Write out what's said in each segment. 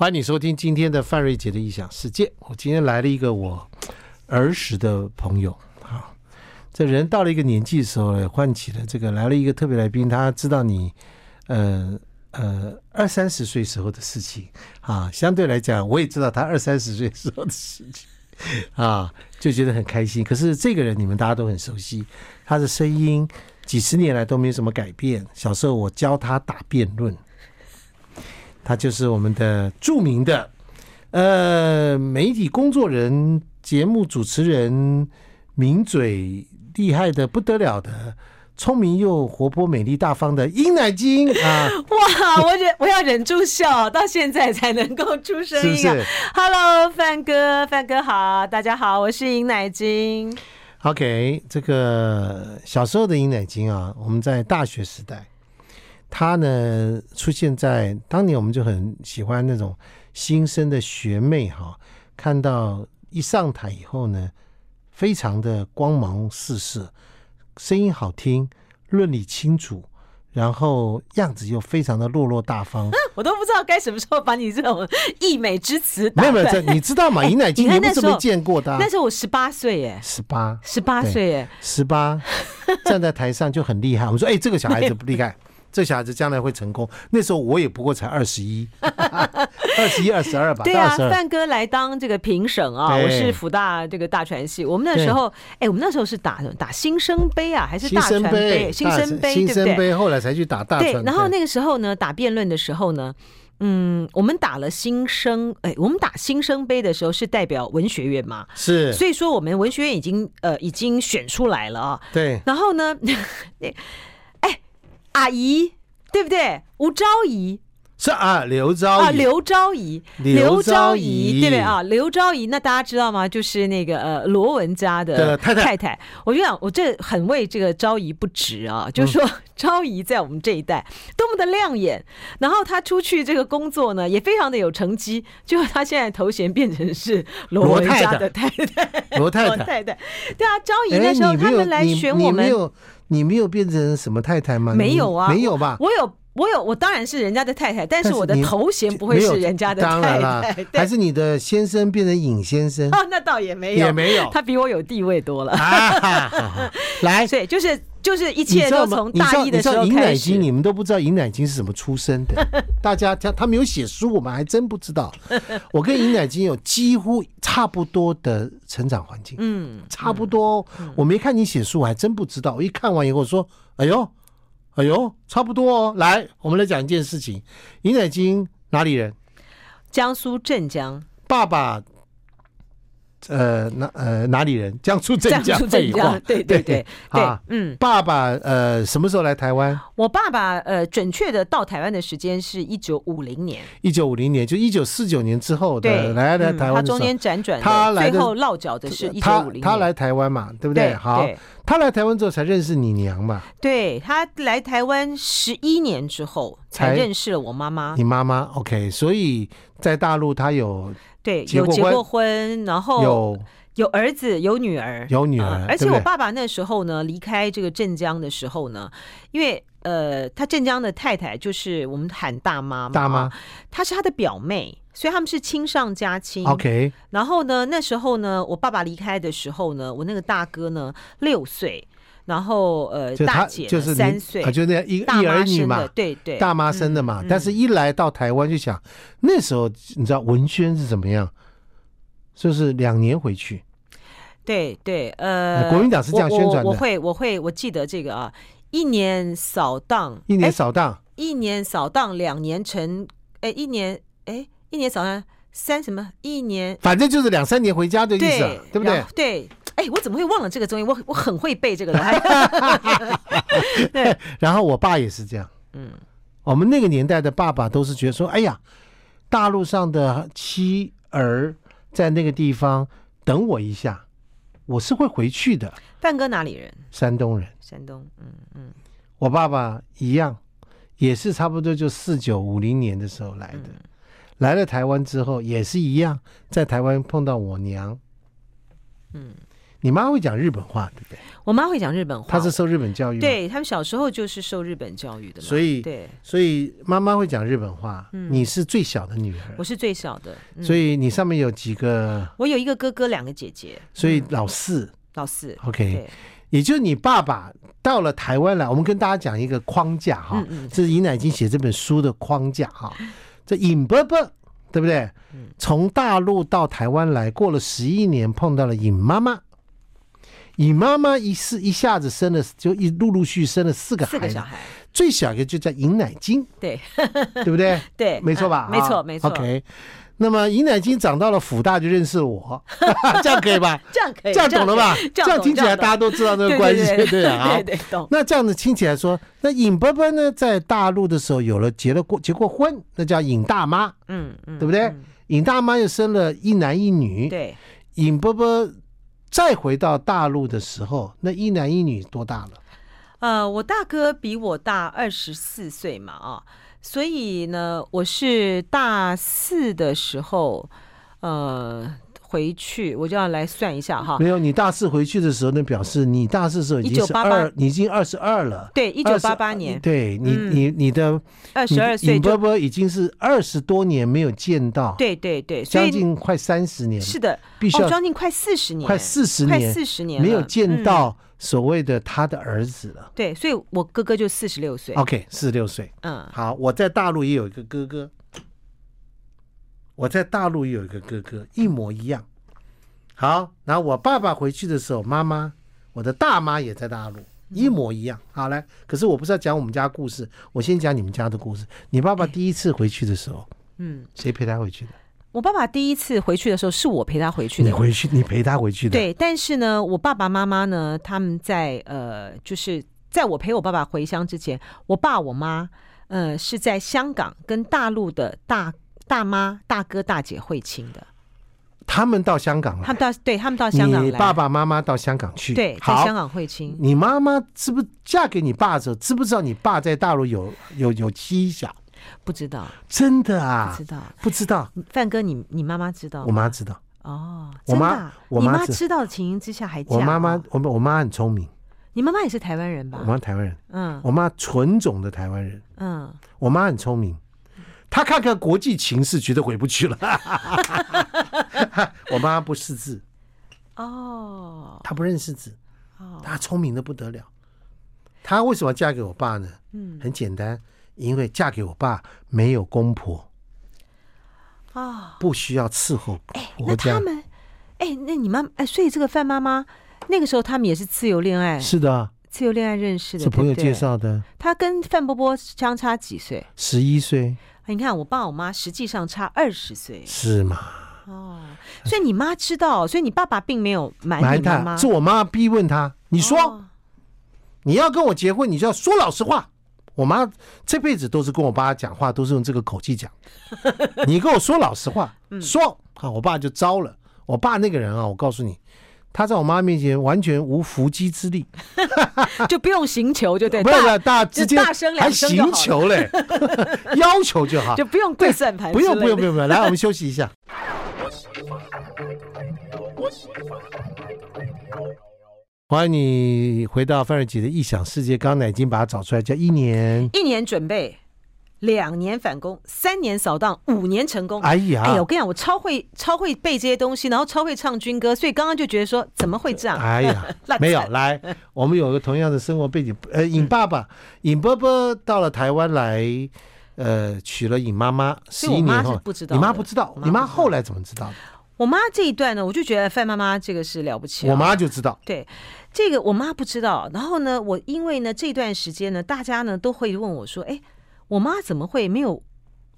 欢迎你收听今天的范瑞杰的异想世界。我今天来了一个我儿时的朋友啊，这人到了一个年纪的时候，唤起了这个来了一个特别来宾，他知道你呃呃二三十岁时候的事情啊，相对来讲，我也知道他 二三十岁时候的事情啊，就觉得很开心。可是这个人你们大家都很熟悉，他的声音几十年来都没有什么改变。小时候我教他打辩论。他就是我们的著名的呃媒体工作人、节目主持人，名嘴厉害的不得了的，聪明又活泼、美丽大方的殷乃菁啊！哇，我忍我要忍住笑，到现在才能够出声音啊，是是！Hello，范哥，范哥好，大家好，我是殷乃菁。OK，这个小时候的殷乃菁啊，我们在大学时代。他呢，出现在当年，我们就很喜欢那种新生的学妹哈，看到一上台以后呢，非常的光芒四射，声音好听，论理清楚，然后样子又非常的落落大方。我都不知道该什么时候把你这种溢美之词打。没有没有，你知道吗？尹乃菁，你们怎么见过的？那时候我十八岁耶，十八，十八岁耶，十八，站在台上就很厉害。我们说，哎，这个小孩子不厉害。这小孩子将来会成功。那时候我也不过才二十一，二十一、二十二吧。对啊，范哥来当这个评审啊，我是福大这个大传系。我们那时候，哎，我们那时候是打打新生杯啊，还是大传杯？新生杯，新生杯，后来才去打大传。对，然后那个时候呢，打辩论的时候呢，嗯，我们打了新生，哎，我们打新生杯的时候是代表文学院嘛？是，所以说我们文学院已经呃已经选出来了啊。对，然后呢，哎。阿姨，对不对？吴昭仪是啊，刘昭仪啊，刘昭仪，刘昭仪，对不对啊？刘昭仪，那大家知道吗？就是那个呃，罗文家的太太。太太，我就想，我这很为这个昭仪不值啊。嗯、就是说，昭仪在我们这一代多么的亮眼，然后他出去这个工作呢，也非常的有成绩。就他现在头衔变成是罗文家的太太，罗太太，罗太太。对啊，昭仪那时候他们来选我们。你没有变成什么太太吗？没有啊，没有吧？我有，我有，我当然是人家的太太，但是我的头衔不会是人家的太太。当然啦，还是你的先生变成尹先生？哦，那倒也没有，也没有，他比我有地位多了。来，对，就是。就是一切都从大一的时候开始。你们都不知道尹乃菁是怎么出生的。大家他他没有写书，我们还真不知道。我跟尹乃菁有几乎差不多的成长环境，嗯，差不多。我没看你写书，我还真不知道。我一看完以后说：“哎呦，哎呦，差不多哦。”来，我们来讲一件事情。尹乃菁哪里人？江苏镇江。爸爸。呃，哪呃哪里人？江苏镇江。镇江，对对对，啊，嗯，爸爸呃什么时候来台湾？我爸爸呃，准确的到台湾的时间是一九五零年。一九五零年，就一九四九年之后的来来台湾。他中间辗转，他来最后落脚的是一九五零年。他来台湾嘛，对不对？好，他来台湾之后才认识你娘嘛。对，他来台湾十一年之后才认识了我妈妈。你妈妈，OK，所以在大陆他有。对，有结过婚，然后有有儿子，有女儿，有女儿。呃、而且我爸爸那时候呢，离开这个镇江的时候呢，因为呃，他镇江的太太就是我们喊大妈嘛，大妈，她是他的表妹，所以他们是亲上加亲。OK。然后呢，那时候呢，我爸爸离开的时候呢，我那个大哥呢六岁。然后呃，大姐就是三岁，就那一一儿女嘛，对对，大妈生的嘛。但是一来到台湾就想，那时候你知道文宣是怎么样？就是两年回去。对对，呃，国民党是这样宣传的。我会我会我记得这个啊，一年扫荡，一年扫荡，一年扫荡，两年成，哎，一年哎，一年扫荡三什么？一年，反正就是两三年回家的意思，对不对？对。哎，我怎么会忘了这个东西？我我很会背这个的。对，然后我爸也是这样。嗯，我们那个年代的爸爸都是觉得说，哎呀，大陆上的妻儿在那个地方等我一下，我是会回去的。范哥哪里人？山东人。山东，嗯嗯。我爸爸一样，也是差不多就四九五零年的时候来的，嗯、来了台湾之后也是一样，在台湾碰到我娘。嗯。你妈会讲日本话，对不对？我妈会讲日本话，她是受日本教育，对他们小时候就是受日本教育的嘛，所以对，所以妈妈会讲日本话。嗯，你是最小的女儿，我是最小的，嗯、所以你上面有几个？我有一个哥哥，两个姐姐，所以老四，嗯、老四。OK，也就是你爸爸到了台湾来，我们跟大家讲一个框架哈，嗯嗯，这是尹乃菁写这本书的框架哈，这尹伯伯对不对？从大陆到台湾来，过了十一年，碰到了尹妈妈。尹妈妈一是一下子生了，就一陆陆续续生了四个孩子，四个小孩，最小一个就叫尹乃金，对，对不对？对，没错吧？没错，没错。OK，那么尹乃金长到了辅大就认识我，这样可以吧？这样可以，这样懂了吧？这样听起来大家都知道那个关系，对啊。对对，懂。那这样子听起来说，那尹伯伯呢，在大陆的时候有了结了过结过婚，那叫尹大妈，嗯嗯，对不对？尹大妈又生了一男一女，对，尹伯伯。再回到大陆的时候，那一男一女多大了？呃，我大哥比我大二十四岁嘛，啊，所以呢，我是大四的时候，呃。回去我就要来算一下哈。没有，你大四回去的时候，那表示你大四的时候已经是二，你已经二十二了。对，一九八八年。对你，你你的二十二岁，尹伯伯已经是二十多年没有见到。对对对，将近快三十年。是的，必须要将近快四十年，快四十年，快四十年没有见到所谓的他的儿子了。对，所以我哥哥就四十六岁。OK，四十六岁。嗯，好，我在大陆也有一个哥哥，我在大陆也有一个哥哥，一模一样。好，然后我爸爸回去的时候，妈妈，我的大妈也在大陆，一模一样。好来，可是我不是要讲我们家故事，我先讲你们家的故事。你爸爸第一次回去的时候，嗯，谁陪他回去的？我爸爸第一次回去的时候，是我陪他回去的。你回去，你陪他回去的。对，但是呢，我爸爸妈妈呢，他们在呃，就是在我陪我爸爸回乡之前，我爸我妈，呃，是在香港跟大陆的大大妈、大哥、大姐会亲的。他们到香港了，他们到对，他们到香港，你爸爸妈妈到香港去，对，在香港会亲。你妈妈知不嫁给你爸的时候，知不知道你爸在大陆有有有妻小？不知道，真的啊，不知道，不知道。范哥，你你妈妈知道？我妈知道。哦，我妈，我妈知道的情形之下还嫁。我妈妈，我我妈很聪明。你妈妈也是台湾人吧？我妈台湾人，嗯，我妈纯种的台湾人，嗯，我妈很聪明。他看看国际情势，觉得回不去了。我妈不识字，哦，她不认识字，哦，她聪明的不得了。她为什么嫁给我爸呢？嗯，很简单，因为嫁给我爸没有公婆，啊，不需要伺候。哎，那他们，哎，那你妈，哎，所以这个范妈妈那个时候他们也是自由恋爱，是的，自由恋爱认识的，是朋友介绍的。他跟范伯伯相差几岁？十一岁。你看，我爸我妈实际上差二十岁，是吗？哦，所以你妈知道，所以你爸爸并没有瞒你妈妈。是我妈逼问他，你说、哦、你要跟我结婚，你就要说老实话。我妈这辈子都是跟我爸讲话，都是用这个口气讲。你跟我说老实话，说啊，我爸就招了。我爸那个人啊，我告诉你。他在我妈面前完全无伏击之力，就不用行求，就对，不要大直接大声还行求嘞，要求就好，就不用跪算盘，不用不用不用不用，来，我们休息一下。欢迎你回到范玮琪的异想世界，刚才已经把它找出来，叫一年。一年准备。两年反攻，三年扫荡，五年成功。哎呀，哎呀，我跟你讲，我超会超会背这些东西，然后超会唱军歌，所以刚刚就觉得说，怎么会这样？哎呀，没有来，我们有个同样的生活背景。呃，尹爸爸，尹伯伯到了台湾来，呃，娶了尹妈妈。十一年后，不知道，你妈不知道，你妈后来怎么知道的？我妈这一段呢，我就觉得范妈妈这个是了不起。我妈就知道，对这个我妈不知道。然后呢，我因为呢这段时间呢，大家呢都会问我说，哎。我妈怎么会没有？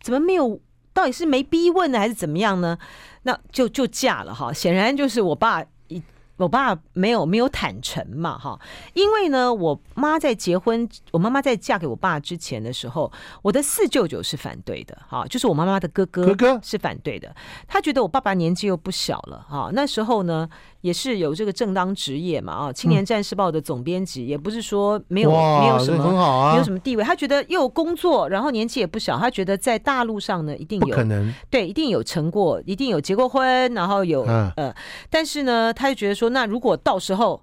怎么没有？到底是没逼问呢，还是怎么样呢？那就就嫁了哈。显然就是我爸一。我爸没有没有坦诚嘛，哈，因为呢，我妈在结婚，我妈妈在嫁给我爸之前的时候，我的四舅舅是反对的，哈，就是我妈妈的哥哥，哥哥是反对的，他觉得我爸爸年纪又不小了，哈，那时候呢也是有这个正当职业嘛，啊，青年战士报的总编辑，也不是说没有没有什么很好啊，没有什么地位，他觉得又有工作，然后年纪也不小，他觉得在大陆上呢一定有可能，对，一定有成过，一定有结过婚，然后有呃，但是呢，他就觉得说。那如果到时候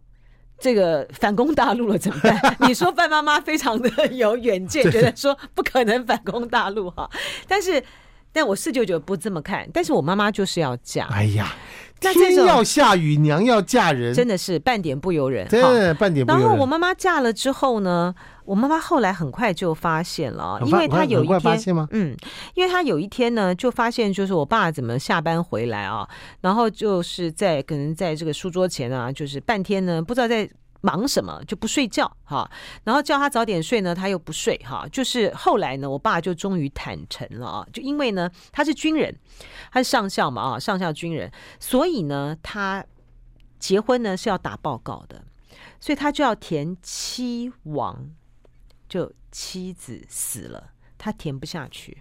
这个反攻大陆了怎么办？你说范妈妈非常的有远见，觉得说不可能反攻大陆哈。但是，但我四舅舅不这么看，但是我妈妈就是要嫁。哎呀。天要下雨，娘要嫁人，真的是半点不由人。对，半点不由人。然后我妈妈嫁了之后呢，我妈妈后来很快就发现了，因为她有一天，嗯，因为她有一天呢，就发现就是我爸怎么下班回来啊，然后就是在可能在这个书桌前啊，就是半天呢，不知道在。忙什么就不睡觉哈，然后叫他早点睡呢，他又不睡哈。就是后来呢，我爸就终于坦诚了啊，就因为呢他是军人，他是上校嘛啊，上校军人，所以呢他结婚呢是要打报告的，所以他就要填妻亡，就妻子死了，他填不下去。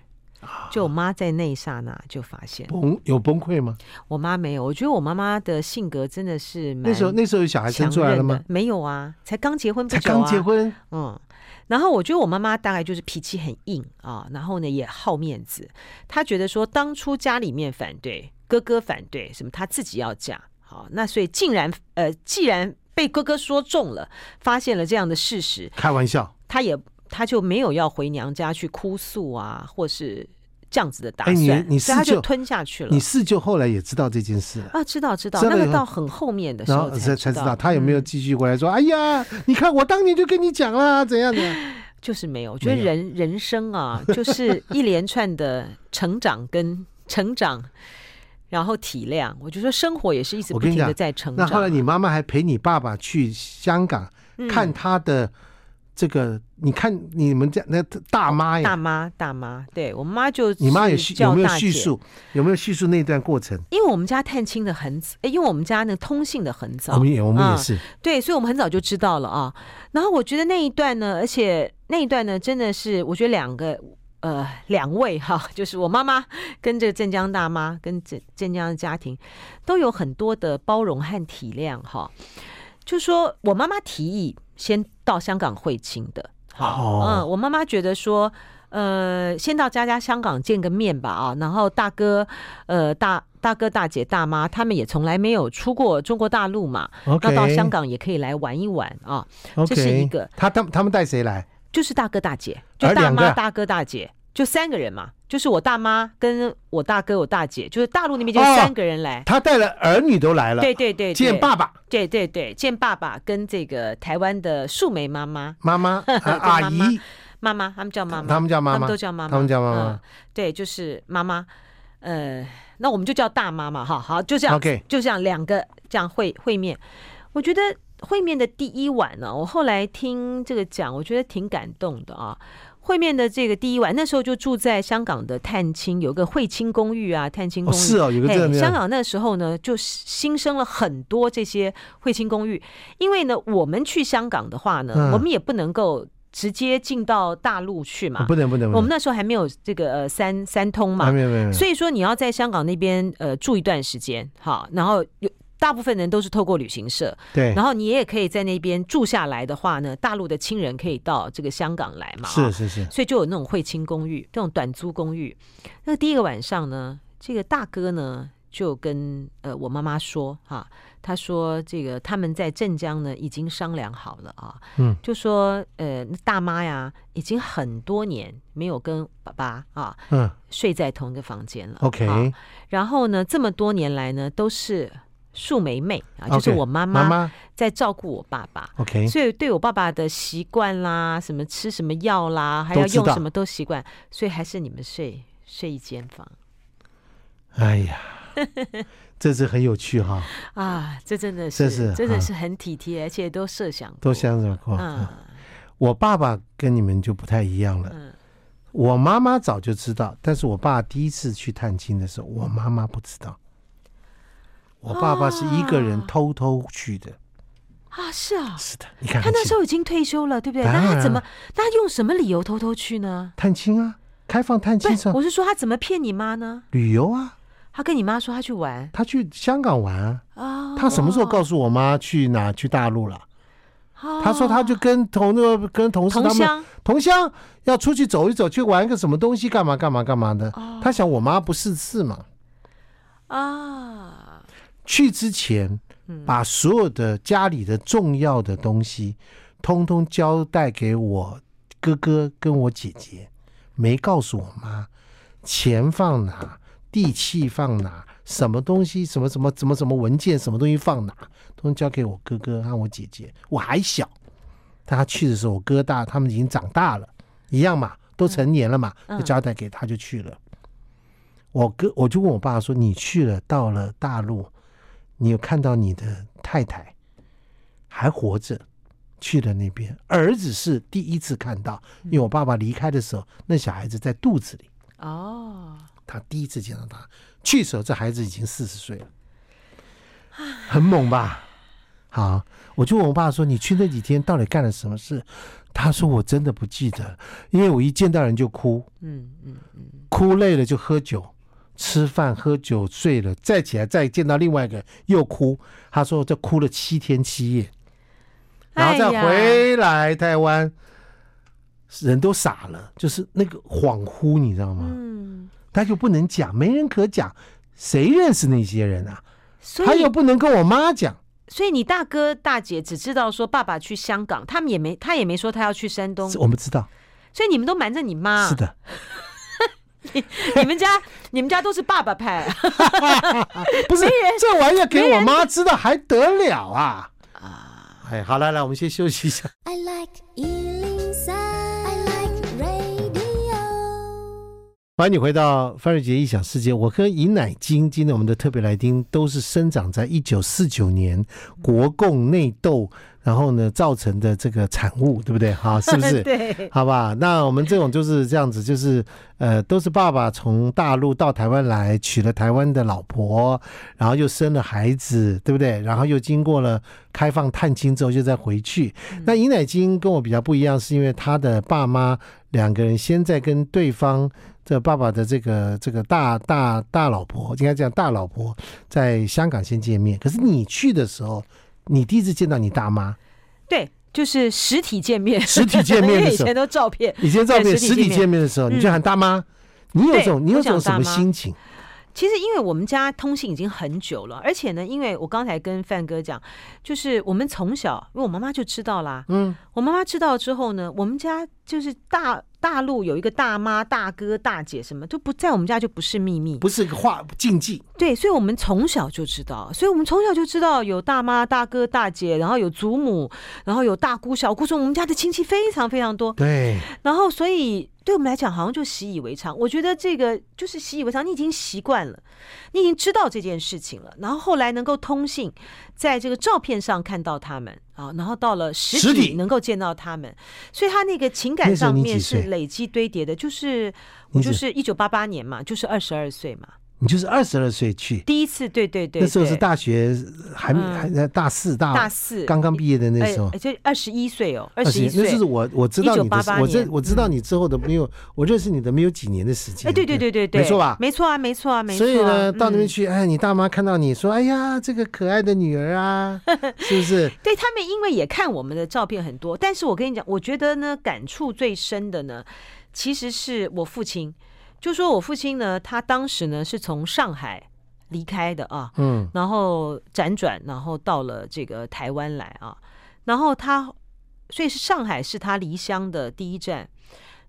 就我妈在那一刹那就发现崩有崩溃吗？我妈没有，我觉得我妈妈的性格真的是蛮那时候那时候有小孩生出来了吗？没有啊，才刚结婚不久啊，才刚结婚。嗯，然后我觉得我妈妈大概就是脾气很硬啊，然后呢也好面子，她觉得说当初家里面反对，哥哥反对什么，她自己要嫁，好，那所以竟然呃，既然被哥哥说中了，发现了这样的事实，开玩笑，她也。她就没有要回娘家去哭诉啊，或是这样子的打算，欸、你你四舅他就吞下去了。你四舅后来也知道这件事啊？知道知道，那个到很后面的时候才才知道他有没有继续回来说：“嗯、哎呀，你看我当年就跟你讲了，怎样的？”就是没有。我觉得人人生啊，就是一连串的成长跟成长，然后体谅。我就说生活也是一直不停的在成长。那后来你妈妈还陪你爸爸去香港、嗯、看他的。这个你看你们家那大妈呀，大妈大妈，对我妈就你妈有有没有叙述有没有叙述那段过程？因为我们家探亲的很早，因为我们家那通信的很早，我们也我们也是、嗯、对，所以我们很早就知道了啊。然后我觉得那一段呢，而且那一段呢，真的是我觉得两个呃两位哈，就是我妈妈跟这个镇江大妈跟镇镇江的家庭都有很多的包容和体谅哈。就说我妈妈提议。先到香港会亲的，好，嗯，我妈妈觉得说，呃，先到家家香港见个面吧，啊，然后大哥，呃，大大哥大姐大妈他们也从来没有出过中国大陆嘛，那到香港也可以来玩一玩啊，这是一个。他他他们带谁来？就是大哥大姐，就大妈大哥大姐。就三个人嘛，就是我大妈跟我大哥、我大姐，就是大陆那边就三个人来。哦、他带了儿女都来了，对对对，见爸爸，对对对，见爸爸跟这个台湾的树梅妈妈、妈妈、阿姨、妈妈，他们叫妈妈，他们叫妈妈，他们都叫妈妈，他们叫妈妈、嗯。对，就是妈妈。呃，那我们就叫大妈嘛，哈，好，就这样，OK，就这样两个这样会会面。我觉得会面的第一晚呢，我后来听这个讲，我觉得挺感动的啊。会面的这个第一晚，那时候就住在香港的探亲，有个会亲公寓啊，探亲公寓。哦是哦，有个这样的。香港那时候呢，就新生了很多这些会亲公寓，因为呢，我们去香港的话呢，嗯、我们也不能够直接进到大陆去嘛，不能不能。我们那时候还没有这个呃三三通嘛，没有没有。所以说你要在香港那边呃住一段时间，好，然后有。大部分人都是透过旅行社，对，然后你也可以在那边住下来的话呢，大陆的亲人可以到这个香港来嘛，是是是，所以就有那种会亲公寓，这种短租公寓。那第一个晚上呢，这个大哥呢就跟呃我妈妈说哈、啊，他说这个他们在镇江呢已经商量好了啊，嗯，就说呃大妈呀已经很多年没有跟爸爸啊嗯。睡在同一个房间了，OK，、啊、然后呢这么多年来呢都是。树梅妹啊，就是我妈妈在照顾我爸爸。OK，所以对我爸爸的习惯啦，什么吃什么药啦，还要用什么都习惯，所以还是你们睡睡一间房。哎呀，这是很有趣哈！啊，这真的是，这是真的是很体贴，而且都设想过，都想过。嗯，我爸爸跟你们就不太一样了。嗯，我妈妈早就知道，但是我爸第一次去探亲的时候，我妈妈不知道。我爸爸是一个人偷偷去的啊，是啊，是的，你看他那时候已经退休了，对不对？那他怎么，那他用什么理由偷偷去呢？探亲啊，开放探亲上。我是说他怎么骗你妈呢？旅游啊，他跟你妈说他去玩，他去香港玩啊。他什么时候告诉我妈去哪？去大陆了？他说他就跟同那个跟同事他们同乡要出去走一走，去玩个什么东西，干嘛干嘛干嘛的。他想我妈不识字嘛？啊。去之前，把所有的家里的重要的东西，通通交代给我哥哥跟我姐姐，没告诉我妈，钱放哪，地契放哪，什么东西，什么什么什么什么文件，什么东西放哪，通通交给我哥哥和我姐姐。我还小，他去的时候，我哥大，他们已经长大了，一样嘛，都成年了嘛，就交代给他就去了。我哥，我就问我爸说：“你去了，到了大陆。”你有看到你的太太还活着，去了那边，儿子是第一次看到，因为我爸爸离开的时候，那小孩子在肚子里。哦，他第一次见到他，去的时候这孩子已经四十岁了，很猛吧？好，我就问我爸说：“你去那几天到底干了什么事？”他说：“我真的不记得，因为我一见到人就哭，嗯嗯嗯，哭累了就喝酒。”吃饭喝酒醉了，再起来再见到另外一个又哭。他说这哭了七天七夜，然后再回来台湾，人都傻了，就是那个恍惚，你知道吗？嗯，他就不能讲，没人可讲，谁认识那些人啊？他又不能跟我妈讲，所以你大哥大姐只知道说爸爸去香港，他们也没他也没说他要去山东，我们知道，所以你们都瞒着你妈，是的。你 你们家你们家都是爸爸派，不是这玩意儿给我妈知道还得了啊？啊，哎，好来来，我们先休息一下。I like 欢迎你回到范瑞杰异想世界。我跟尹乃菁，今天我们的特别来宾都是生长在一九四九年国共内斗，然后呢造成的这个产物，对不对？哈，是不是？对，好吧。那我们这种就是这样子，就是呃，都是爸爸从大陆到台湾来，娶了台湾的老婆，然后又生了孩子，对不对？然后又经过了开放探亲之后，就再回去。那尹乃金跟我比较不一样，是因为他的爸妈两个人先在跟对方。这爸爸的这个这个大大大老婆，应该这样，大老婆在香港先见面。可是你去的时候，你第一次见到你大妈，对，就是实体见面，实体见面的时候，以前都照片，以前照片，实体见面。的时候，你就喊大妈，你有种，你有种什么心情？其实，因为我们家通信已经很久了，而且呢，因为我刚才跟范哥讲，就是我们从小，因为我妈妈就知道啦，嗯，我妈妈知道之后呢，我们家就是大。大陆有一个大妈、大哥、大姐，什么都不在我们家，就不是秘密，不是个话禁忌。对，所以我们从小就知道，所以我们从小就知道有大妈、大哥、大姐，然后有祖母，然后有大姑、小姑，说我们家的亲戚非常非常多。对，然后所以对我们来讲，好像就习以为常。我觉得这个就是习以为常，你已经习惯了，你已经知道这件事情了。然后后来能够通信，在这个照片上看到他们。啊，然后到了实体能够见到他们，所以他那个情感上面是累积堆叠的，就是我就是一九八八年嘛，就是二十二岁嘛。你就是二十二岁去第一次，对对对，那时候是大学还还在大四大大四刚刚毕业的那时候，就二十一岁哦，二十一岁。那是我我知道你的，我知我知道你之后的没有，我认识你的没有几年的时间。哎，对对对对对，没错吧？没错啊，没错啊，没错。所以呢，到那边去，哎，你大妈看到你说，哎呀，这个可爱的女儿啊，是不是？对他们，因为也看我们的照片很多，但是我跟你讲，我觉得呢，感触最深的呢，其实是我父亲。就说我父亲呢，他当时呢是从上海离开的啊，嗯，然后辗转，然后到了这个台湾来啊，然后他，所以是上海是他离乡的第一站，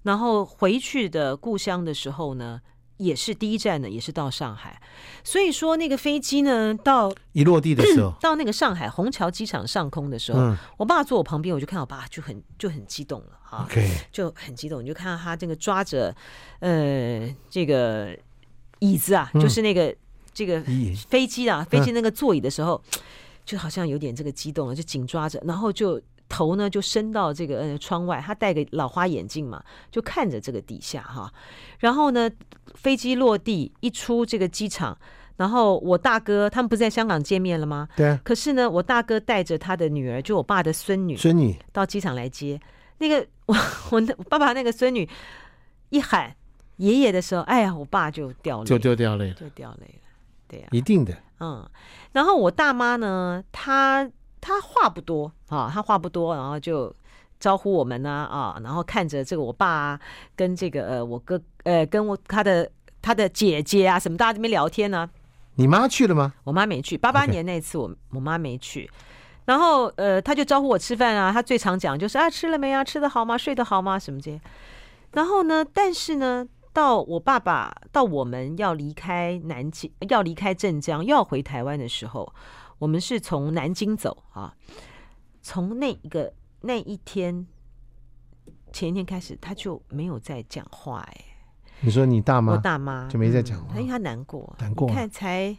然后回去的故乡的时候呢。也是第一站呢，也是到上海，所以说那个飞机呢，到一落地的时候，到那个上海虹桥机场上空的时候，嗯、我爸坐我旁边，我就看我爸就很就很激动了啊.就很激动，你就看到他这个抓着呃这个椅子啊，嗯、就是那个这个飞机啊，飞机那个座椅的时候，嗯、就好像有点这个激动了，就紧抓着，然后就。头呢就伸到这个呃窗外，他戴个老花眼镜嘛，就看着这个底下哈。然后呢，飞机落地一出这个机场，然后我大哥他们不是在香港见面了吗？对啊。可是呢，我大哥带着他的女儿，就我爸的孙女，孙女到机场来接。那个我我爸爸那个孙女一喊爷爷的时候，哎呀，我爸就掉泪，就就掉泪了，就掉泪了。对呀，一定的。嗯。然后我大妈呢，她。他话不多啊，他话不多，然后就招呼我们呢啊，然后看着这个我爸啊，跟这个呃我哥呃跟我他的他的姐姐啊什么，大家这边聊天呢、啊。你妈去了吗？我妈没去。八八年那次我，我妈没去。然后呃，他就招呼我吃饭啊。他最常讲就是啊，吃了没啊？吃得好吗？睡得好吗？什么这些。然后呢，但是呢，到我爸爸到我们要离开南京，要离开镇江，要回台湾的时候，我们是从南京走啊。从那一个那一天前一天开始，他就没有再讲话哎。你说你大妈，我大妈就没再讲话，因为他难过，难过。你看才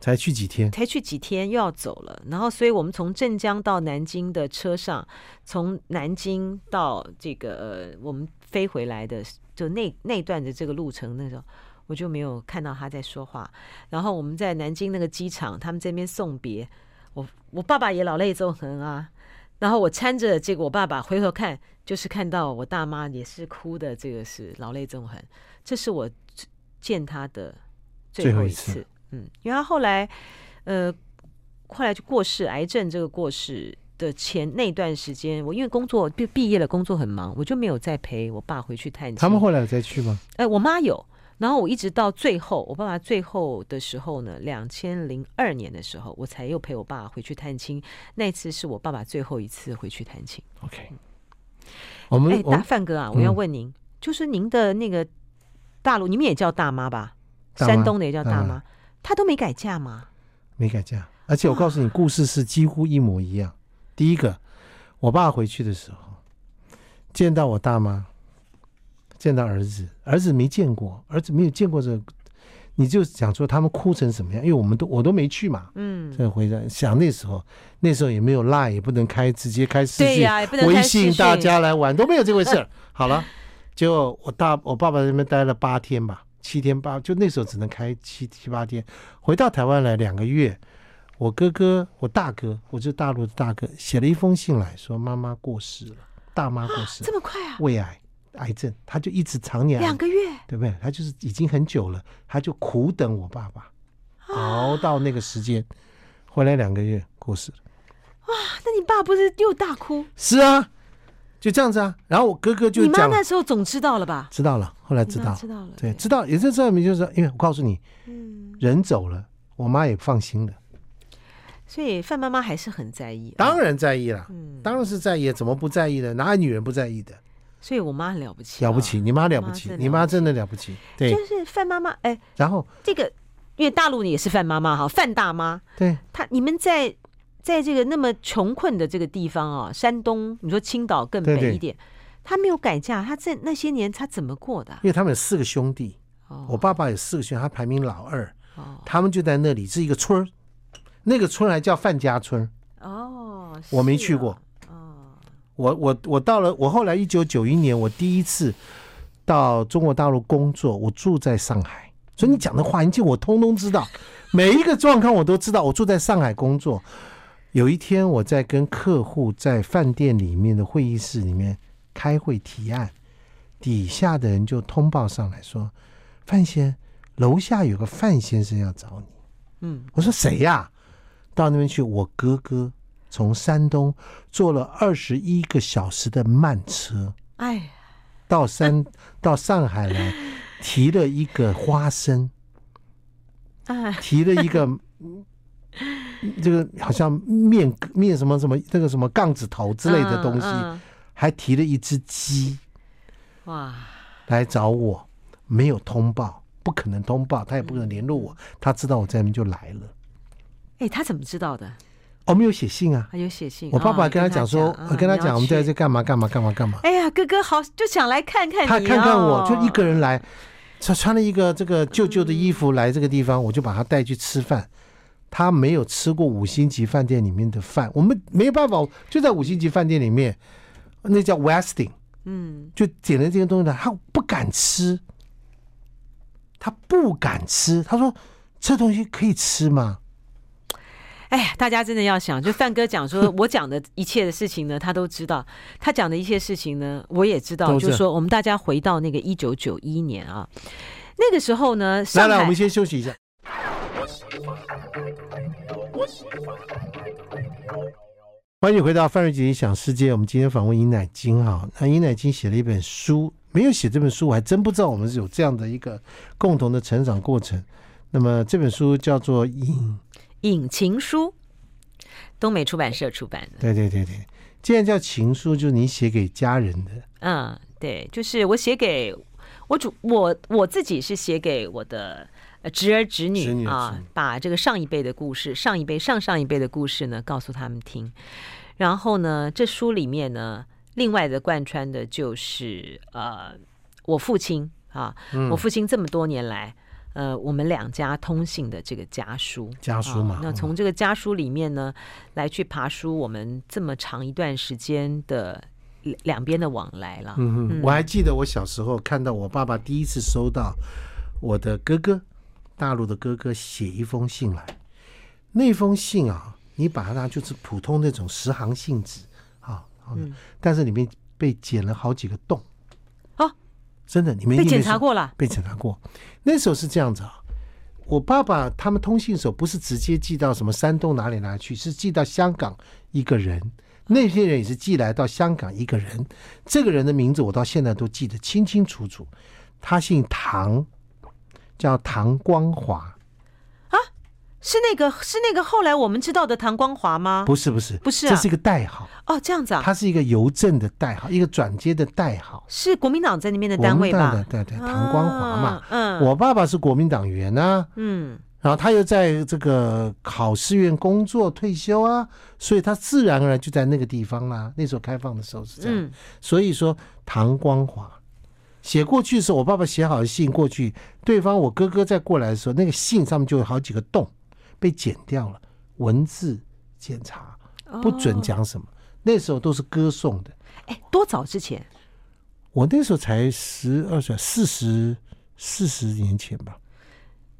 才去几天，才去几天又要走了。然后，所以我们从镇江到南京的车上，从南京到这个呃，我们飞回来的，就那那段的这个路程，那时候我就没有看到他在说话。然后我们在南京那个机场，他们这边送别，我我爸爸也老泪纵横啊。然后我搀着这个，我爸爸回头看，就是看到我大妈也是哭的，这个是老泪纵横。这是我见他的最后一次，一次嗯，因为他后来，呃，后来就过世，癌症这个过世的前那段时间，我因为工作毕毕业了，工作很忙，我就没有再陪我爸回去探亲。他们后来有再去吗？哎、呃，我妈有，然后我一直到最后，我爸爸最后的时候呢，两千零二年的时候，我才又陪我爸回去探亲。那次是我爸爸最后一次回去探亲。OK，我们哎，大范哥啊，我要问您，嗯、就是您的那个。大陆你们也叫大妈吧？妈山东的也叫大妈，她、嗯、都没改嫁吗？没改嫁，而且我告诉你，故事是几乎一模一样。啊、第一个，我爸回去的时候，见到我大妈，见到儿子，儿子没见过，儿子没有见过这个，你就想说他们哭成什么样？因为我们都我都没去嘛。嗯。这回来想那时候，那时候也没有 Line，也不能开直接开视讯，啊、微信大家来玩都没有这回事。好了。就我大我爸爸在那边待了八天吧，七天八，就那时候只能开七七八天。回到台湾来两个月，我哥哥我大哥，我就大陆的大哥，写了一封信来说妈妈过世了，大妈过世了，这么快啊？胃癌癌症，他就一直常年两个月，对不对？他就是已经很久了，他就苦等我爸爸，熬到那个时间，回来两个月过世了。哇，那你爸不是又大哭？是啊。就这样子啊，然后我哥哥就，你妈那时候总知道了吧？知道了，后来知道，知道了，对，知道也是证明，就是因为我告诉你，嗯，人走了，我妈也放心了。所以范妈妈还是很在意，当然在意了，嗯，当然是在意，怎么不在意呢？哪有女人不在意的？所以我妈很了不起，了不起，你妈了不起，你妈真的了不起，对，就是范妈妈，哎，然后？这个因为大陆也是范妈妈哈，范大妈，对，她你们在在这个那么穷困的这个地方啊，山东，你说青岛更北一点。她没有改嫁，她在那些年她怎么过的？因为他们有四个兄弟，哦、我爸爸有四个兄弟，他排名老二，哦、他们就在那里是一个村儿，那个村还叫范家村。哦，我没去过。哦，我我我到了，我后来一九九一年，我第一次到中国大陆工作，我住在上海，所以你讲的环境我通通知道，每一个状况我都知道。我住在上海工作，有一天我在跟客户在饭店里面的会议室里面。开会提案，底下的人就通报上来说：“范先，楼下有个范先生要找你。”嗯，我说谁呀？到那边去，我哥哥从山东坐了二十一个小时的慢车，哎，到山 到上海来，提了一个花生，提了一个 这个好像面面什么什么那个什么杠子头之类的东西。还提了一只鸡，哇！来找我，没有通报，不可能通报，他也不可能联络我。他知道我在那边就来了。哎，他怎么知道的？我没有写信啊，有写信。我爸爸跟他讲说，我跟他讲，我们在这干嘛干嘛干嘛干嘛。哎呀，哥哥好，就想来看看你。他看看我，就一个人来，他穿了一个这个旧旧的衣服来这个地方，我就把他带去吃饭。他没有吃过五星级饭店里面的饭，我们没有办法，就在五星级饭店里面。那叫 Westing，嗯，就点了这些东西呢，他不敢吃，他不敢吃，他说这东西可以吃吗？哎呀，大家真的要想，就范哥讲说，我讲的一切的事情呢，他都知道；他讲的一切事情呢，我也知道。是就是说，我们大家回到那个一九九一年啊，那个时候呢，来来，我们先休息一下。欢迎回到范瑞杰想世界。我们今天访问尹乃金哈，那尹乃金写了一本书，没有写这本书，我还真不知道我们是有这样的一个共同的成长过程。那么这本书叫做《引引情书》，东美出版社出版的。对对对对，既然叫情书，就是你写给家人的。嗯，对，就是我写给我主我我自己是写给我的侄儿侄女，侄女啊，把这个上一辈的故事、上一辈、上上一辈的故事呢，告诉他们听。然后呢，这书里面呢，另外的贯穿的就是呃，我父亲啊，嗯、我父亲这么多年来。呃，我们两家通信的这个家书，家书嘛。啊、那从这个家书里面呢，来去爬书我们这么长一段时间的两边的往来了。嗯嗯，我还记得我小时候看到我爸爸第一次收到我的哥哥，大陆的哥哥写一封信来，那封信啊，你把它就是普通那种十行信纸啊，嗯，但是里面被剪了好几个洞。真的，你们被检查过了？被检查过。那时候是这样子啊，我爸爸他们通信的时候不是直接寄到什么山东哪里哪里去，是寄到香港一个人。那些人也是寄来到香港一个人。这个人的名字我到现在都记得清清楚楚。他姓唐，叫唐光华。是那个是那个后来我们知道的唐光华吗？不是不是不是，这是一个代号。哦，这样子啊，它是一个邮政的代号，一个转接的代号，是国民党在那边的单位吧？对对，唐光华嘛，嗯，我爸爸是国民党员啊，嗯，然后他又在这个考试院工作退休啊，所以他自然而然就在那个地方啦。那时候开放的时候是这样，所以说唐光华写过去的时候，我爸爸写好的信过去，对方我哥哥再过来的时候，那个信上面就有好几个洞。被剪掉了，文字检查不准讲什么。哦、那时候都是歌颂的。哎，多早之前？我那时候才十二岁，四十四十年前吧。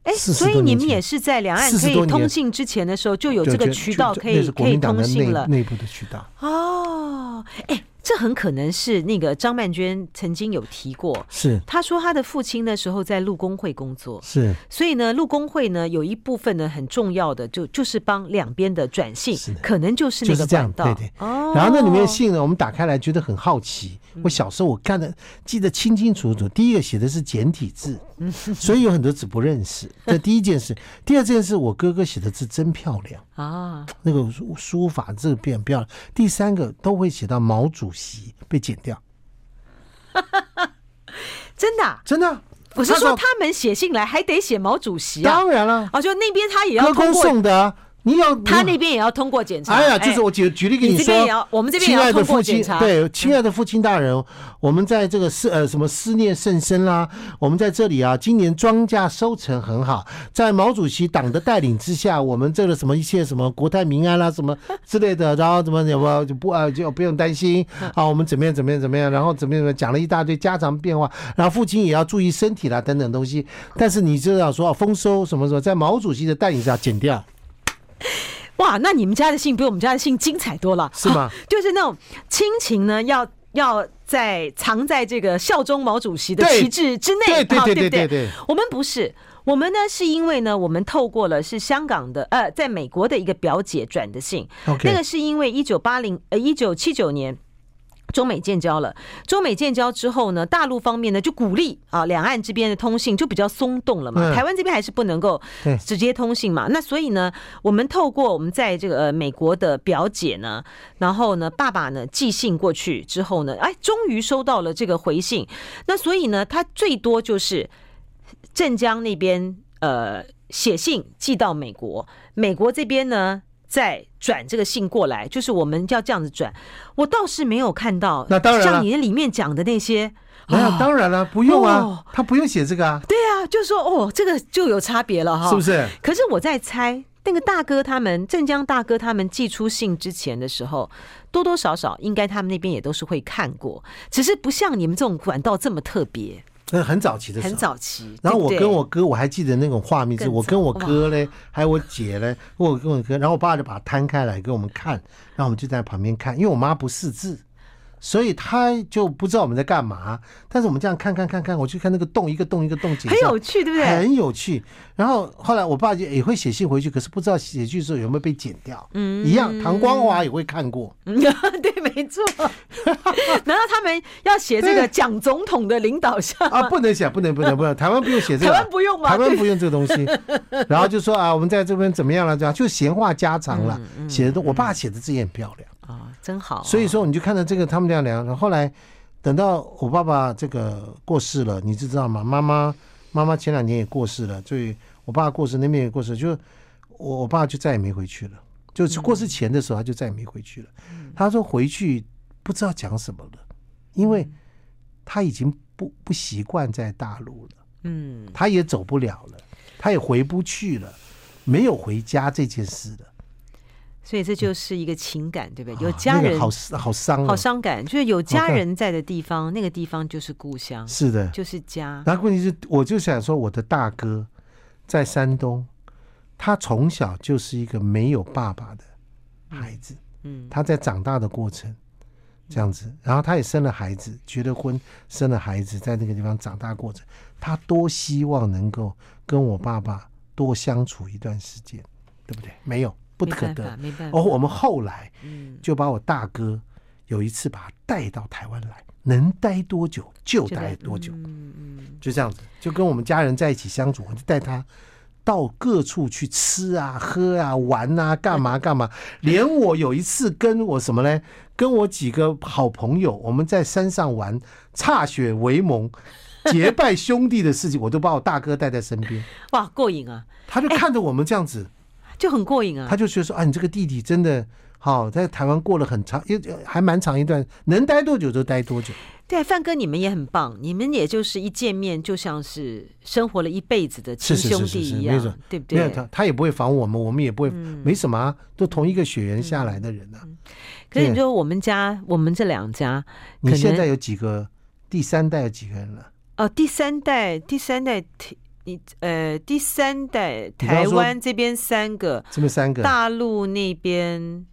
哎，所以你们也是在两岸可以通信之前的时候就有这个渠道可以可以通信了，内部的渠道。哦，哎。这很可能是那个张曼娟曾经有提过，是。她说她的父亲那时候在陆工会工作，是，所以呢，陆工会呢有一部分呢很重要的就就是帮两边的转信，是的。可能就是那个管道，对对。哦，然后那里面的信呢，我们打开来觉得很好奇。我小时候我看的记得清清楚楚，第一个写的是简体字，所以有很多字不认识。这第一件事，第二件事，我哥哥写的字真漂亮啊，那个书法字变漂亮。第三个都会写到毛主席被剪掉，真的真的。我是说他们写信来还得写毛主席啊，当然了，啊，就那边他也要歌功颂德。你要他那边也要通过检查。哎呀，就是我举举例给你说，我们这边也要通过检查。对，亲爱的父亲大人，我们在这个思呃什么思念甚深啦，我们在这里啊，今年庄稼收成很好，在毛主席党的带领之下，我们这个什么一切什么国泰民安啦，什么之类的，然后怎么怎么就不啊就不用担心啊，我们怎么样怎么样怎么样，然后怎么样怎么讲了一大堆家常变化，然后父亲也要注意身体啦等等东西，但是你知道说丰收什么什么，在毛主席的带领下减掉。哇，那你们家的信比我们家的信精彩多了，是吗？啊、就是那种亲情呢，要要在藏在这个效忠毛主席的旗帜之内，对对对对对。我们不是，我们呢是因为呢，我们透过了是香港的呃，在美国的一个表姐转的信.那个是因为一九八零呃一九七九年。中美建交了，中美建交之后呢，大陆方面呢就鼓励啊，两岸这边的通信就比较松动了嘛。嗯、台湾这边还是不能够直接通信嘛。那所以呢，我们透过我们在这个、呃、美国的表姐呢，然后呢，爸爸呢寄信过去之后呢，哎，终于收到了这个回信。那所以呢，他最多就是镇江那边呃写信寄到美国，美国这边呢。再转这个信过来，就是我们要这样子转。我倒是没有看到，那当然像你里面讲的那些，没有，当然了，不用啊，他不用写这个啊。对啊，就说哦，这个就有差别了哈，是不是？可是我在猜，那个大哥他们镇江大哥他们寄出信之前的时候，多多少少应该他们那边也都是会看过，只是不像你们这种管道这么特别。那很早期的时候，很早期。然后我跟我哥，我还记得那种画面，是我跟我哥嘞，还有我姐嘞，我跟我哥，然后我爸就把它摊开来给我们看，然后我们就在旁边看，因为我妈不识字，所以他就不知道我们在干嘛。但是我们这样看看看看，我去看那个洞，一个洞一个洞剪，很有趣，对不对？很有趣。然后后来我爸就也会写信回去，可是不知道写去的时候有没有被剪掉。嗯，一样，唐光华也会看过。嗯，对，没错。难道他们要写这个蒋总统的领导下 啊？不能写，不能，不能，不能。台湾不用写这个，台湾不用吗？台湾不用这个东西。然后就说啊，我们在这边怎么样了？这样就闲话家常了。写的都，我爸写的字也很漂亮。啊，真好！所以说，你就看到这个他们这样聊。后来等到我爸爸这个过世了，你知道吗？妈妈妈妈前两年也过世了，所以我爸过世那边也过世，就我我爸就再也没回去了。就是过世前的时候，他就再也没回去了。他说回去不知道讲什么了，因为他已经不不习惯在大陆了。嗯，他也走不了了，他也回不去了，没有回家这件事了。所以这就是一个情感，对不对？有家人，好好伤，好伤感。就是有家人在的地方，那个地方就是故乡，是的，就是家。然后问题是，我就想说，我的大哥在山东，他从小就是一个没有爸爸的孩子。嗯，他在长大的过程这样子，然后他也生了孩子，结了婚，生了孩子，在那个地方长大过程，他多希望能够跟我爸爸多相处一段时间，对不对？没有。不可得，哦，我们后来就把我大哥有一次把他带到台湾来，能待多久就待多久，嗯嗯，就这样子，就跟我们家人在一起相处，我就带他到各处去吃啊、喝啊、玩啊、干嘛干嘛。连我有一次跟我什么呢？跟我几个好朋友，我们在山上玩，歃血为盟、结拜兄弟的事情，我都把我大哥带在身边。哇，过瘾啊！他就看着我们这样子。就很过瘾啊！他就觉得说啊，你这个弟弟真的好，在台湾过了很长，也还蛮长一段，能待多久就待多久。对，范哥，你们也很棒，你们也就是一见面就像是生活了一辈子的亲兄弟一样，对不对？没有他，他也不会防我们，我们也不会，嗯、没什么啊，都同一个血缘下来的人啊。嗯嗯、可是你说我们家，我们这两家，你现在有几个？第三代有几个人了？哦，第三代，第三代。你呃，第三代台湾这边三个，这边三个，大陆那边。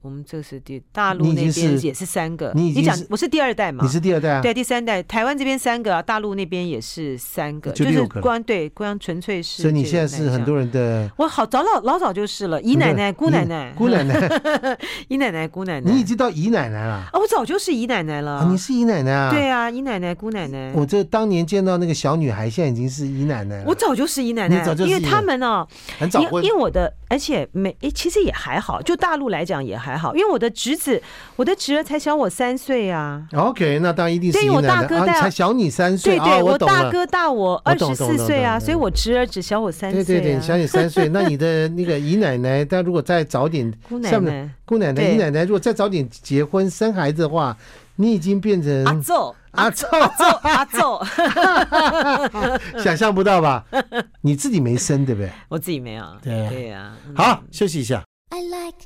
我们这是第大陆那边也是三个，你讲我是第二代嘛？你是第二代啊？对，第三代台湾这边三个，啊大陆那边也是三个，就是光对光纯粹是。所以你现在是很多人的，我好早老老早就是了，姨奶奶、姑奶奶、姑奶奶、姨奶奶、姑奶奶，你已经到姨奶奶了啊！我早就是姨奶奶了，你是姨奶奶啊？对啊，姨奶奶、姑奶奶。我这当年见到那个小女孩，现在已经是姨奶奶了。我早就是姨奶奶，因为他们哦，很早婚，因为我的，而且没诶，其实也还好，就大陆来讲也还好，因为我的侄子，我的侄儿才小我三岁啊。OK，那当然一定是姨奶奶。对，我大哥大、啊、才小你三岁。对对，我大哥大我二十四岁啊，所以我侄儿只小我三岁、啊。对对对，小你三岁。那你的那个姨奶奶，但如果再早点，姑奶奶，姑奶奶，姨奶奶，如果再早点结婚生孩子的话，你已经变成阿奏，阿奏，阿奏，想象不到吧？你自己没生，对不对？我自己没有。对对呀。好，休息一下。I like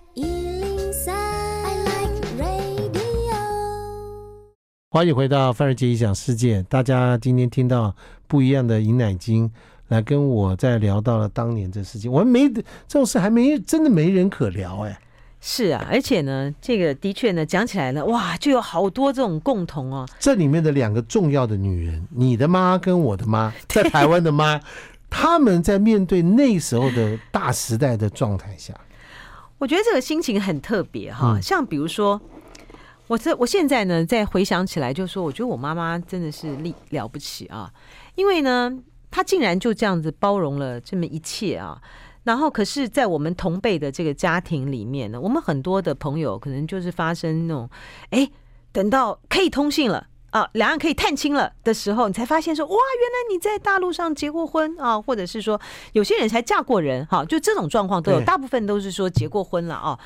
欢迎回到范儿杰异想世界。大家今天听到不一样的尹乃金来跟我在聊到了当年这事情，我们没这种事还没真的没人可聊哎。是啊，而且呢，这个的确呢，讲起来呢，哇，就有好多这种共同哦。这里面的两个重要的女人，你的妈跟我的妈，在台湾的妈，他们在面对那时候的大时代的状态下，我觉得这个心情很特别哈。像比如说。我这我现在呢，再回想起来，就是说，我觉得我妈妈真的是厉了不起啊，因为呢，她竟然就这样子包容了这么一切啊。然后，可是，在我们同辈的这个家庭里面呢，我们很多的朋友可能就是发生那种，哎，等到可以通信了啊，两岸可以探亲了的时候，你才发现说，哇，原来你在大陆上结过婚啊，或者是说，有些人才嫁过人，哈，就这种状况都有，大部分都是说结过婚了啊。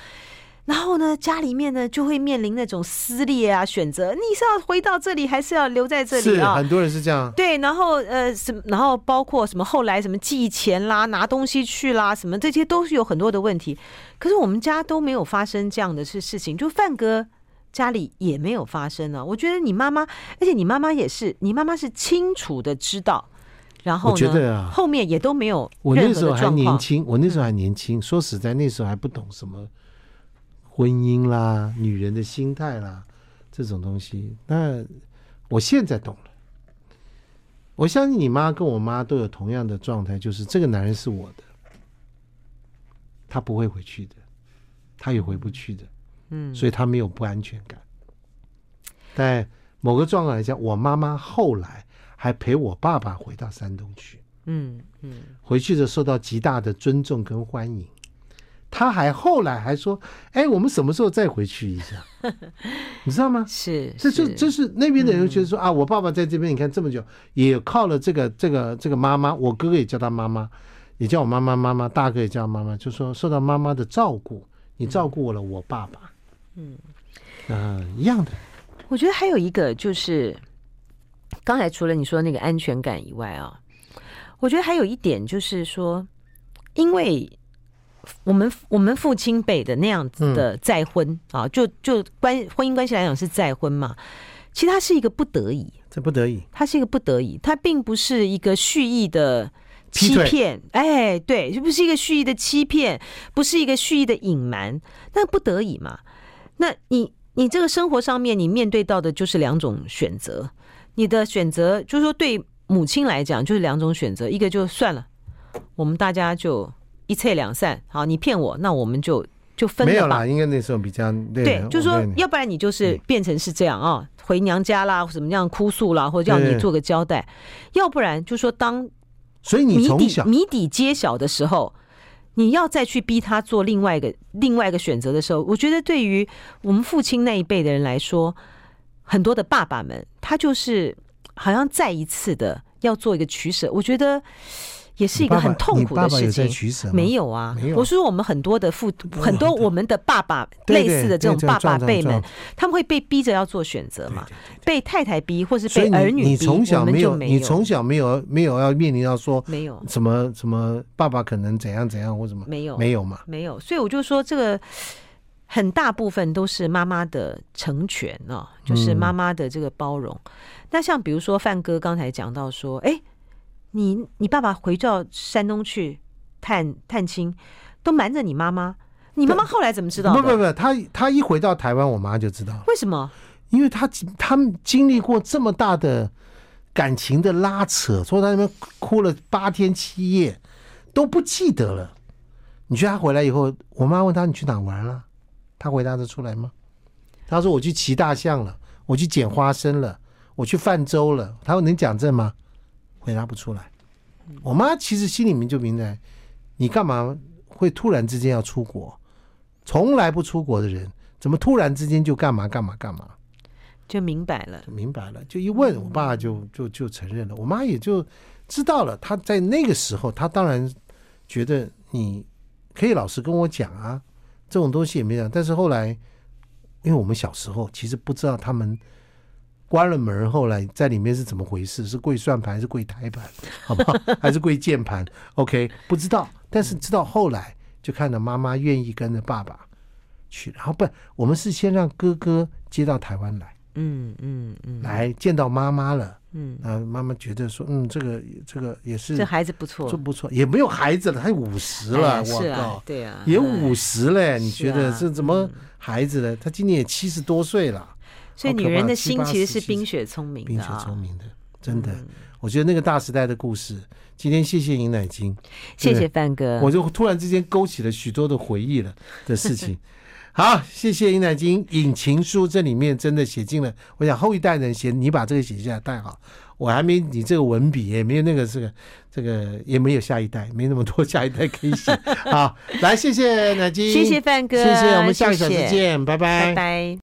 然后呢，家里面呢就会面临那种撕裂啊，选择你是要回到这里，还是要留在这里啊？很多人是这样。对，然后呃，什么，然后包括什么后来什么寄钱啦、拿东西去啦，什么这些都是有很多的问题。可是我们家都没有发生这样的事事情，就范哥家里也没有发生啊。我觉得你妈妈，而且你妈妈也是，你妈妈是清楚的知道，然后呢，我觉得啊，后面也都没有。我那时候还年轻，我那时候还年轻，说实在，那时候还不懂什么。婚姻啦，女人的心态啦，这种东西。那我现在懂了。我相信你妈跟我妈都有同样的状态，就是这个男人是我的，他不会回去的，他也回不去的，嗯，所以他没有不安全感。但某个状况来讲，我妈妈后来还陪我爸爸回到山东去，嗯嗯，回去的受到极大的尊重跟欢迎。他还后来还说：“哎，我们什么时候再回去一下？你知道吗？是，这就就是那边的人觉得说、嗯、啊，我爸爸在这边，你看这么久，也靠了这个这个这个妈妈，我哥哥也叫他妈妈，也叫我妈妈妈妈，大哥也叫妈妈，就说受到妈妈的照顾，你照顾我了我爸爸，嗯，嗯、呃，一样的。我觉得还有一个就是，刚才除了你说那个安全感以外啊，我觉得还有一点就是说，因为。我们我们父亲辈的那样子的再婚、嗯、啊，就就关婚姻关系来讲是再婚嘛，其实它是一个不得已，这不得已，它是一个不得已，它并不是一个蓄意的欺骗，哎，对，这不是一个蓄意的欺骗，不是一个蓄意的隐瞒，那不得已嘛。那你你这个生活上面你面对到的就是两种选择，你的选择就是说对母亲来讲就是两种选择，一个就算了，我们大家就。一切两散，好，你骗我，那我们就就分了吧。没有啦，应该那时候比较对，对，就是说，要不然你就是变成是这样啊、哦，回娘家啦，或怎么样哭诉啦，或者要你做个交代；要不然就是说，当所以你从小谜底揭晓的时候，你要再去逼他做另外一个另外一个选择的时候，我觉得对于我们父亲那一辈的人来说，很多的爸爸们，他就是好像再一次的要做一个取舍。我觉得。也是一个很痛苦的事情。没有啊，我说我们很多的父，很多我们的爸爸，类似的这种爸爸辈们，他们会被逼着要做选择嘛，被太太逼，或是被儿女逼。你从小没有，你从小没有没有要面临到说没有。什么什么爸爸可能怎样怎样或什么没有。没有嘛？没有，所以我就说这个很大部分都是妈妈的成全哦，就是妈妈的这个包容。那像比如说范哥刚才讲到说，哎。你你爸爸回到山东去探探亲，都瞒着你妈妈。你妈妈后来怎么知道？不不不，他他一回到台湾，我妈就知道了。为什么？因为他他们经历过这么大的感情的拉扯，说他那边哭了八天七夜都不记得了。你觉得他回来以后，我妈问他，你去哪玩了？他回答得出来吗？他说我去骑大象了，我去捡花生了，我去泛舟了。他说能讲这吗？回答不出来，我妈其实心里面就明白，你干嘛会突然之间要出国？从来不出国的人，怎么突然之间就干嘛干嘛干嘛？就明白了，就明白了，就一问，我爸就就就承认了，我妈也就知道了。她在那个时候，她当然觉得你可以老实跟我讲啊，这种东西也没讲。但是后来，因为我们小时候其实不知道他们。关了门，后来在里面是怎么回事？是跪算盘还是跪台盘？好不好？还是跪键盘？OK，不知道。但是知道后来就看到妈妈愿意跟着爸爸去，然后不，我们是先让哥哥接到台湾来，嗯嗯嗯，来见到妈妈了，嗯，啊，妈妈觉得说，嗯，这个这个也是这孩子不错，这不错，也没有孩子了，他五十了，我靠，对啊，也五十嘞，你觉得这怎么孩子了？他今年也七十多岁了。所以女人的心其实是冰雪聪明的，冰雪聪明的，真的。我觉得那个大时代的故事，今天谢谢尹乃菁，谢谢范哥，我就突然之间勾起了许多的回忆了的事情。好，谢谢尹乃菁，《引情书》这里面真的写进了，我想后一代人写，你把这个写下来太好，我还没你这个文笔，也没有那个这个这个，也没有下一代，没那么多下一代可以写。好，来谢谢乃菁，谢谢范哥，谢谢，我们下个小时见，谢谢拜拜，拜拜。